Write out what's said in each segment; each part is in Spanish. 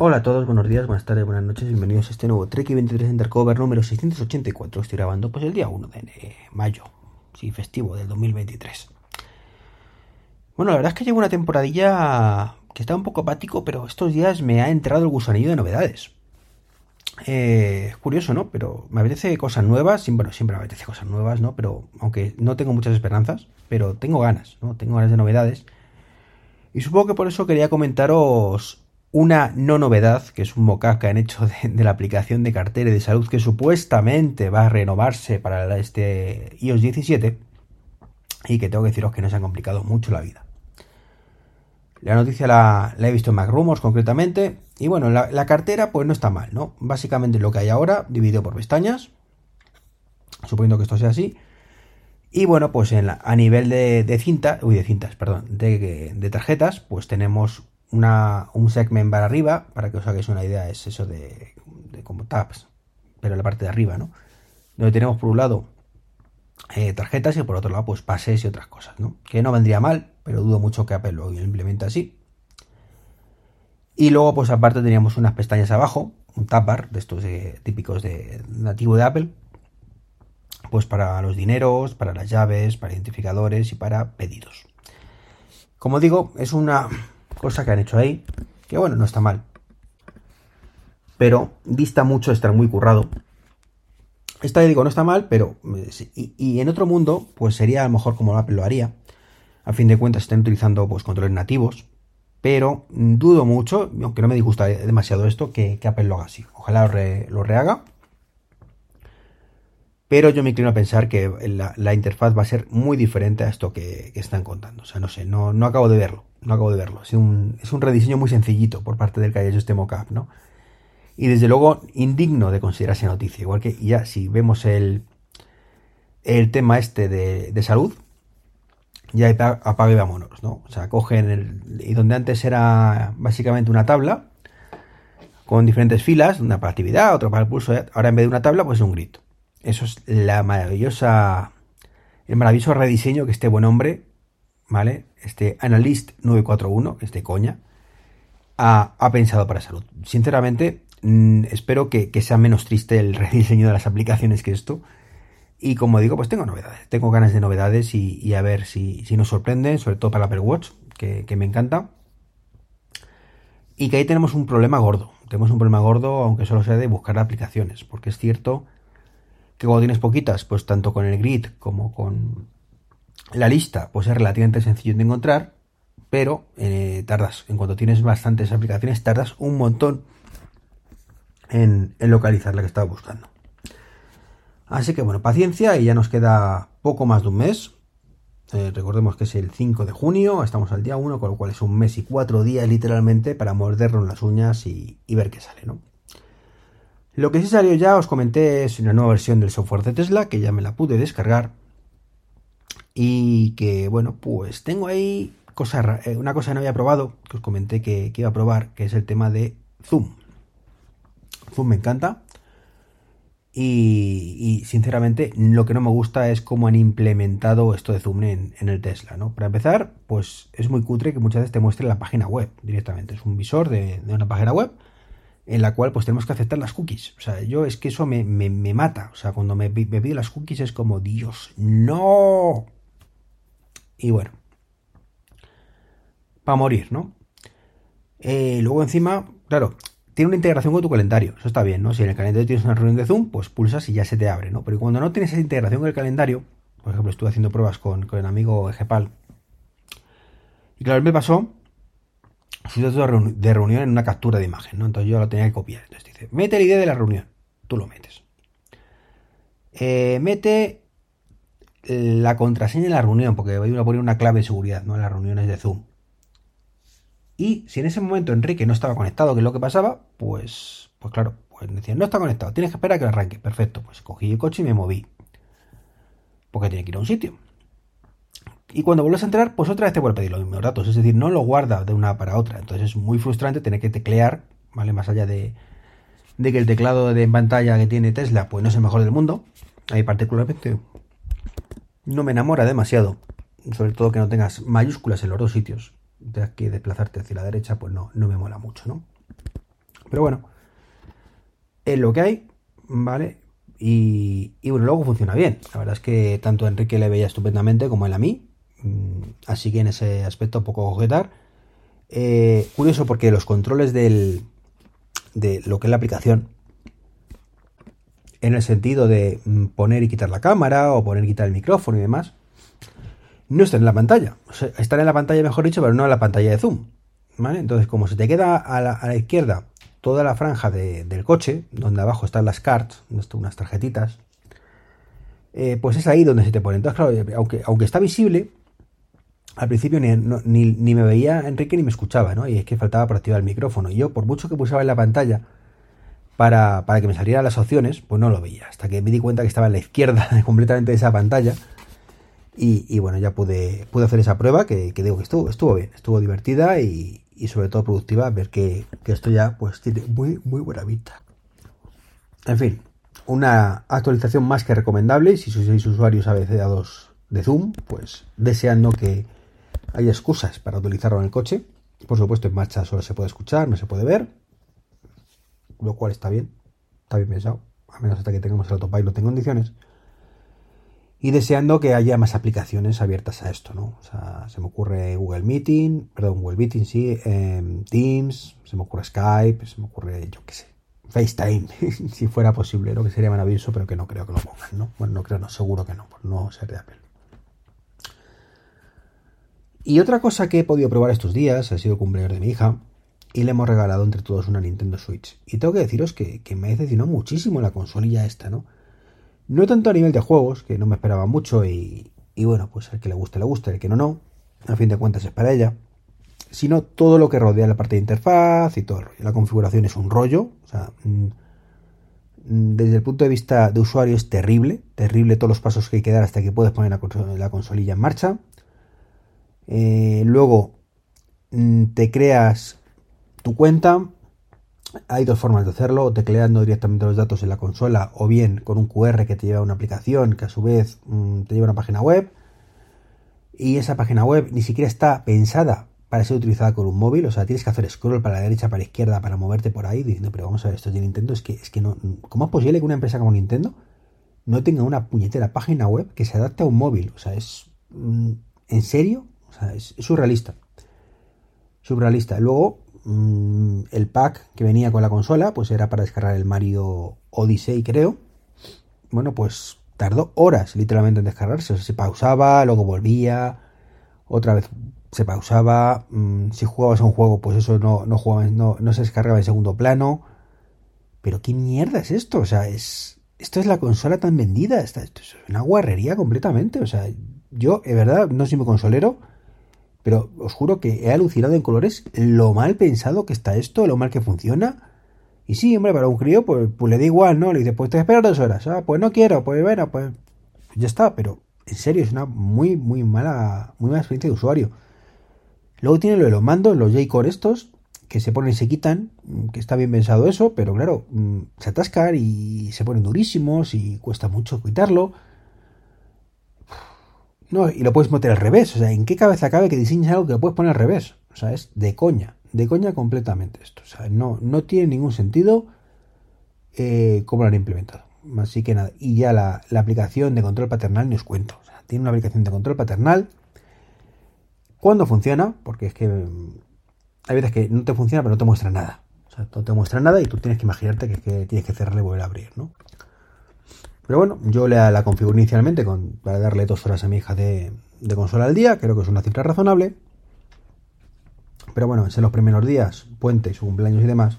Hola a todos, buenos días, buenas tardes, buenas noches, bienvenidos a este nuevo Trek 23 Undercover número 684. Estoy grabando pues el día 1 de mayo, sí, festivo del 2023. Bueno, la verdad es que llevo una temporadilla que está un poco apático, pero estos días me ha entrado el gusanillo de novedades. Eh, es curioso, ¿no? Pero me apetece cosas nuevas, bueno, siempre me apetece cosas nuevas, ¿no? Pero aunque no tengo muchas esperanzas, pero tengo ganas, ¿no? Tengo ganas de novedades. Y supongo que por eso quería comentaros una no novedad, que es un mockup que han hecho de, la aplicación de cartera de salud que supuestamente va a renovarse para este iOS 17 y que tengo que deciros que no se ha complicado mucho la vida. La noticia la, he visto en MacRumors concretamente y bueno, la, cartera pues no está mal, ¿no? Básicamente lo que hay ahora dividido por pestañas, suponiendo que esto sea así. Y bueno, pues en a nivel de, de cinta, uy, de cintas, perdón, de, de tarjetas, pues tenemos una, un segment bar arriba, para que os hagáis una idea, es eso de, como tabs, pero en la parte de arriba, ¿no? Donde tenemos por un lado eh, tarjetas y por otro lado, pues pases y otras cosas, ¿no? Que no vendría mal, pero dudo mucho que Apple lo implemente así. Y luego, pues aparte teníamos unas pestañas abajo, un tab bar de estos típicos de nativo de Apple, pues para los dineros, para las llaves, para identificadores y para pedidos. Como digo, es una cosa que han hecho ahí, que bueno, no está mal. Pero dista mucho de estar muy currado. Esta digo, no está mal, pero... Eh, y, en otro mundo, pues sería a lo mejor como Apple lo haría. A fin de cuentas están utilizando pues controles nativos. Pero dudo mucho, aunque no me disgusta demasiado esto, que, Apple lo haga así. Ojalá lo, rehaga. Pero yo me inclino a pensar que la, interfaz va a ser muy diferente a esto que, están contando. O sea, no sé, no, no acabo de verlo no acabo de verlo. Es un, es un rediseño muy sencillito por parte del que haya hecho este mockup, ¿no? Y desde luego indigno de considerarse noticia. Igual que ya si vemos el, el tema este de, salud, ya apague y vámonos, ¿no? O sea, cogen el, y donde antes era básicamente una tabla con diferentes filas, una para actividad, otra para el pulso, ahora en vez de una tabla, pues un grid. Eso es la maravillosa, el maravilloso rediseño que este buen hombre ¿vale? Este Analyst 941, este coña, ha, pensado para salud. Sinceramente, mm, espero que, sea menos triste el rediseño de las aplicaciones que esto. Y como digo, pues tengo novedades. Tengo ganas de novedades y, a ver si, nos sorprende, sobre todo para Apple Watch, que, que me encanta. Y que ahí tenemos un problema gordo. Tenemos un problema gordo, aunque solo sea de buscar aplicaciones. Porque es cierto que cuando tienes poquitas, pues tanto con el grid como con la lista pues es relativamente sencillo de encontrar, pero eh, tardas, en cuanto tienes bastantes aplicaciones, tardas un montón en, localizar la que estaba buscando. Así que bueno, paciencia y ya nos queda poco más de un mes. Eh, recordemos que es el 5 de junio, estamos al día 1, con lo cual es un mes y cuatro días literalmente para mordernos las uñas y, ver qué sale, ¿no? Lo que sí salió ya, os comenté, es una nueva versión del software de Tesla, que ya me la pude descargar y que, bueno, pues tengo ahí cosa, eh, una cosa que no había probado, que os comenté que, iba a probar, que es el tema de Zoom. Zoom me encanta. Y, sinceramente lo que no me gusta es cómo han implementado esto de Zoom en, el Tesla, ¿no? Para empezar, pues es muy cutre que muchas veces te muestre la página web directamente. Es un visor de, una página web en la cual pues tenemos que aceptar las cookies. O sea, yo es que eso me, mata. O sea, cuando me, me pide las cookies es como, Dios, no. Y bueno, para morir, ¿no? Eh, luego encima, claro, tiene una integración con tu calendario. Eso está bien, ¿no? Si en el calendario tienes una reunión de Zoom, pues pulsas y ya se te abre, ¿no? Pero cuando no tienes esa integración con el calendario, por ejemplo, estuve haciendo pruebas con, el amigo Ejepal. Y claro, me pasó su dato de reunión en una captura de imagen, ¿no? Entonces yo lo tenía que copiar. Entonces dice, mete la idea de la reunión. Tú lo metes. Eh, mete la contraseña de la reunión, porque voy a poner una clave de seguridad, ¿no? En las reuniones de Zoom. Y si en ese momento Enrique no estaba conectado, que es lo que pasaba, pues, pues claro, pues decían, no está conectado, tienes que esperar a que arranque. Perfecto, pues cogí el coche y me moví. Porque tenía que ir a un sitio. Y cuando vuelves a entrar, pues otra vez te vuelve a pedir los mismos datos. Es decir, no lo guarda de una para otra. Entonces es muy frustrante tener que teclear, ¿vale? Más allá de, de que el teclado de pantalla que tiene Tesla, pues no es el mejor del mundo. Ahí particularmente no me enamora demasiado. Sobre todo que no tengas mayúsculas en los dos sitios. Tengas que desplazarte hacia la derecha, pues no, no me mola mucho, ¿no? Pero bueno, es lo que hay, ¿vale? Y, bueno, luego funciona bien. La verdad es que tanto a Enrique le veía estupendamente como él a mí. Mm, así que en ese aspecto poco objetar. Eh, curioso porque los controles del, de lo que es la aplicación, en el sentido de mm, poner y quitar la cámara o poner y quitar el micrófono y demás, no están en la pantalla. están en la pantalla, mejor dicho, pero no en la pantalla de zoom. ¿vale? Entonces, como se te queda a la, izquierda toda la franja del coche, donde abajo están las cards, unas tarjetitas, eh, pues es ahí donde se te pone. Entonces, claro, aunque, aunque está visible, al principio ni, ni, me veía Enrique ni me escuchaba, ¿no? Y es que faltaba por activar el micrófono. Y yo, por mucho que pulsaba en la pantalla para, para, que me salieran las opciones, pues no lo veía. Hasta que me di cuenta que estaba en la izquierda completamente de esa pantalla. Y, bueno, ya pude, pude hacer esa prueba que, digo que estuvo, estuvo bien, estuvo divertida y, sobre todo productiva. Ver que, esto ya pues tiene muy, muy buena vista. En fin, una actualización más que recomendable. Si sois usuarios ABC2 de Zoom, pues deseando que hay excusas para utilizarlo en el coche. Por supuesto, en marcha solo se puede escuchar, no se puede ver. Lo cual está bien. Está bien pensado. A menos hasta que tengamos el autopilot en condiciones. Y deseando que haya más aplicaciones abiertas a esto, ¿no? O sea, se me ocurre Google Meeting, perdón, Google Meeting, sí, em, Teams, se me ocurre Skype, se me ocurre, yo qué sé, FaceTime, si fuera posible, lo que sería maravilloso, pero que no creo que lo pongan, ¿no? Bueno, no creo, no, seguro que no, por no ser de Apple. Y otra cosa que he podido probar estos días ha sido el cumpleaños de mi hija y le hemos regalado entre todos una Nintendo Switch. Y tengo que deciros que, me decepcionado muchísimo la consolilla esta, ¿no? No tanto a nivel de juegos, que no me esperaba mucho y, bueno, pues el que le guste le guste, el que no no, a fin de cuentas es para ella, sino todo lo que rodea la parte de interfaz y todo. La configuración es un rollo, o sea, mm, mm, desde el punto de vista de usuario es terrible, terrible todos los pasos que hay que dar hasta que puedes poner la consolilla en marcha. Eh, luego mm, te creas tu cuenta. Hay dos formas de hacerlo, tecleando directamente los datos en la consola o bien con un QR que te lleva a una aplicación que a su vez mm, te lleva a una página web. Y esa página web ni siquiera está pensada para ser utilizada con un móvil, o sea, tienes que hacer scroll para la derecha, para la izquierda, para moverte por ahí, diciendo, pero vamos a ver, esto de Nintendo, es que, es que no, ¿cómo es posible que una empresa como Nintendo no tenga una puñetera página web que se adapte a un móvil? O sea, es, mm, ¿en serio? es, surrealista. Surrealista. Luego, mm, el pack que venía con la consola, pues era para descargar el Mario Odyssey, creo. Bueno, pues tardó horas literalmente en descargarse. O se pausaba, luego volvía, otra vez se pausaba. Mm, si jugabas a un juego, pues eso no, no, no, no se descargaba en segundo plano. Pero qué mierda es esto, o sea, es. Esto es la consola tan vendida, esto es una guarrería completamente. O sea, yo, de verdad, no soy muy consolero, pero os juro que he alucinado en colores lo mal pensado que está esto, lo mal que funciona. Y sí, hombre, para un crío, pues, pues le da igual, ¿no? Le dice, pues te espero dos horas. Ah, pues no quiero, pues bueno, pues ya está. Pero en serio, es una muy, muy mala, muy mala experiencia de usuario. Luego tiene lo de los mandos, los J-Core estos, que se ponen y se quitan, que está bien pensado eso, pero claro, mm, se atascan y se ponen durísimos y cuesta mucho quitarlo. No, y lo puedes meter al revés. O sea, ¿en qué cabeza cabe que diseñes algo que lo puedes poner al revés? O sea, es de coña. De coña completamente esto. O sea, no, no tiene ningún sentido eh, cómo lo han implementado. Así que nada. Y ya la, aplicación de control paternal ni os cuento. O sea, tiene una aplicación de control paternal. ¿Cuándo funciona? Porque es que mm, hay veces que no te funciona, pero no te muestra nada. O sea, no te muestra nada y tú tienes que imaginarte que, que tienes que cerrarle y volver a abrir, ¿no? Pero bueno, yo la, la configuré inicialmente para darle dos horas a mi hija de, consola al día, creo que es una cifra razonable. Pero bueno, en los primeros días, puente, su cumpleaños y demás,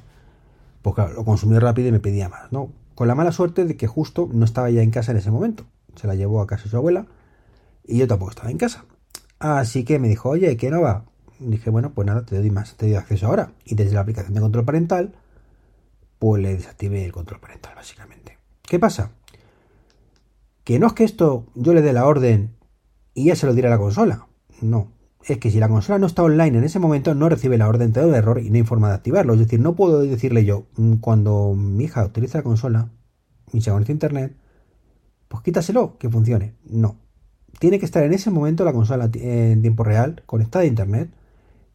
pues claro, lo consumí rápido y me pedía más, ¿no? Con la mala suerte de que justo no estaba ya en casa en ese momento. Se la llevó a casa de su abuela y yo tampoco estaba en casa. Así que me dijo, oye, ¿qué no va? Dije, bueno, pues nada, te doy más, te doy acceso ahora. Y desde la aplicación de control parental, pues le desactivé el control parental, básicamente. ¿Qué pasa? Que no es que esto yo le dé la orden y ya se lo diré a la consola. No. Es que si la consola no está online en ese momento, no recibe la orden, te un error y no hay forma de activarlo. Es decir, no puedo decirle yo, mm, cuando mi hija utiliza la consola y se conecta a internet, pues quítaselo, que funcione. No. Tiene que estar en ese momento la consola en tiempo real, conectada a internet,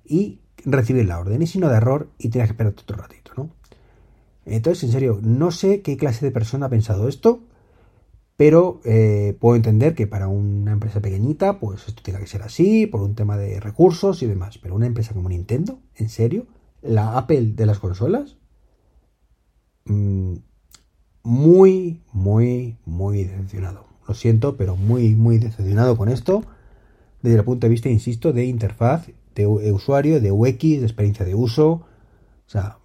y recibir la orden. Y si no da error, y tienes que esperar otro ratito, ¿no? Entonces, en serio, no sé qué clase de persona ha pensado esto, pero eh, puedo entender que para una empresa pequeñita, pues esto tiene que ser así, por un tema de recursos y demás. Pero una empresa como Nintendo, ¿en serio? ¿La Apple de las consolas? Mm, muy, muy, muy decepcionado. Lo siento, pero muy, muy decepcionado con esto. Desde el punto de vista, insisto, de interfaz, de usuario, de UX, de experiencia de uso. O sea,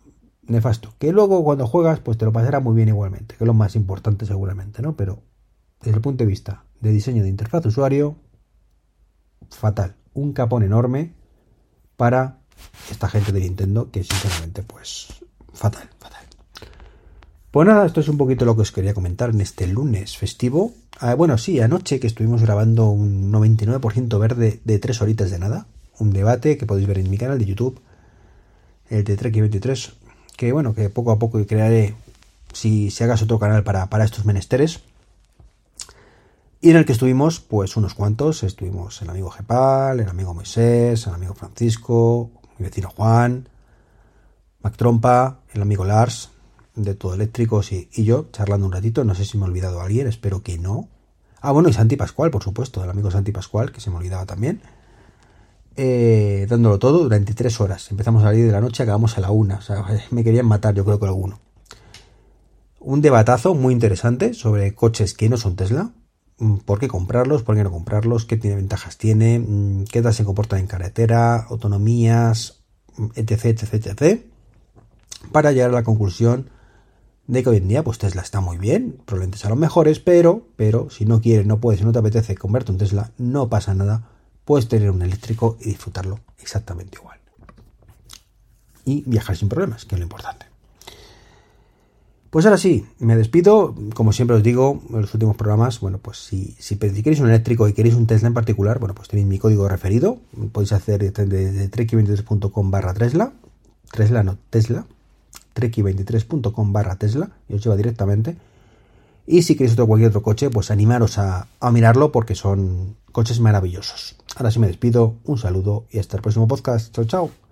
nefasto. Que luego cuando juegas, pues te lo pasará muy bien igualmente, que es lo más importante seguramente, ¿no? Pero desde el punto de vista de diseño de interfaz usuario, fatal. Un capón enorme para esta gente de Nintendo que sinceramente pues fatal, fatal. Pues nada, esto es un poquito lo que os quería comentar en este lunes festivo. Ah, bueno, sí, anoche que estuvimos grabando un 99% verde de tres horitas de nada. Un debate que podéis ver en mi canal de YouTube, el de Trek 23, que bueno, que poco a poco crearé si, si hagas otro canal para estos menesteres. Y en el que estuvimos, pues unos cuantos, estuvimos el amigo Gepal, el amigo Moisés, el amigo Francisco, mi vecino Juan, Mac Trompa, el amigo Lars, de todo eléctricos y, yo, charlando un ratito, no sé si me he olvidado alguien, espero que no. Ah, bueno, y Santi Pascual, por supuesto, el amigo Santi Pascual, que se me olvidaba también. Eh, dándolo todo durante tres horas. Empezamos a salir de la noche, acabamos a la una. O sea, me querían matar, yo creo que alguno. Un debatazo muy interesante sobre coches que no son Tesla, por qué comprarlos, por qué no comprarlos, qué tiene, ventajas tiene, mm, qué tal se comportan en carretera, autonomías, etc, etc, etc. Para llegar a la conclusión de que hoy en día pues Tesla está muy bien, probablemente sean los mejores, pero, pero si no quieres, no puedes, si no te apetece convertir un Tesla, no pasa nada, puedes tener un eléctrico y disfrutarlo exactamente igual. Y viajar sin problemas, que es lo importante. Pues ahora sí, me despido. Como siempre os digo en los últimos programas, bueno, pues si, si queréis un eléctrico y queréis un Tesla en particular, bueno, pues tenéis mi código referido. Podéis hacer desde treki23.com barra Tesla. Tesla no, Tesla. treki23.com barra Tesla y os lleva directamente. Y si queréis otro cualquier otro coche, pues animaros a, a mirarlo porque son coches maravillosos. Ahora sí me despido, un saludo y hasta el próximo podcast. Chao, chao.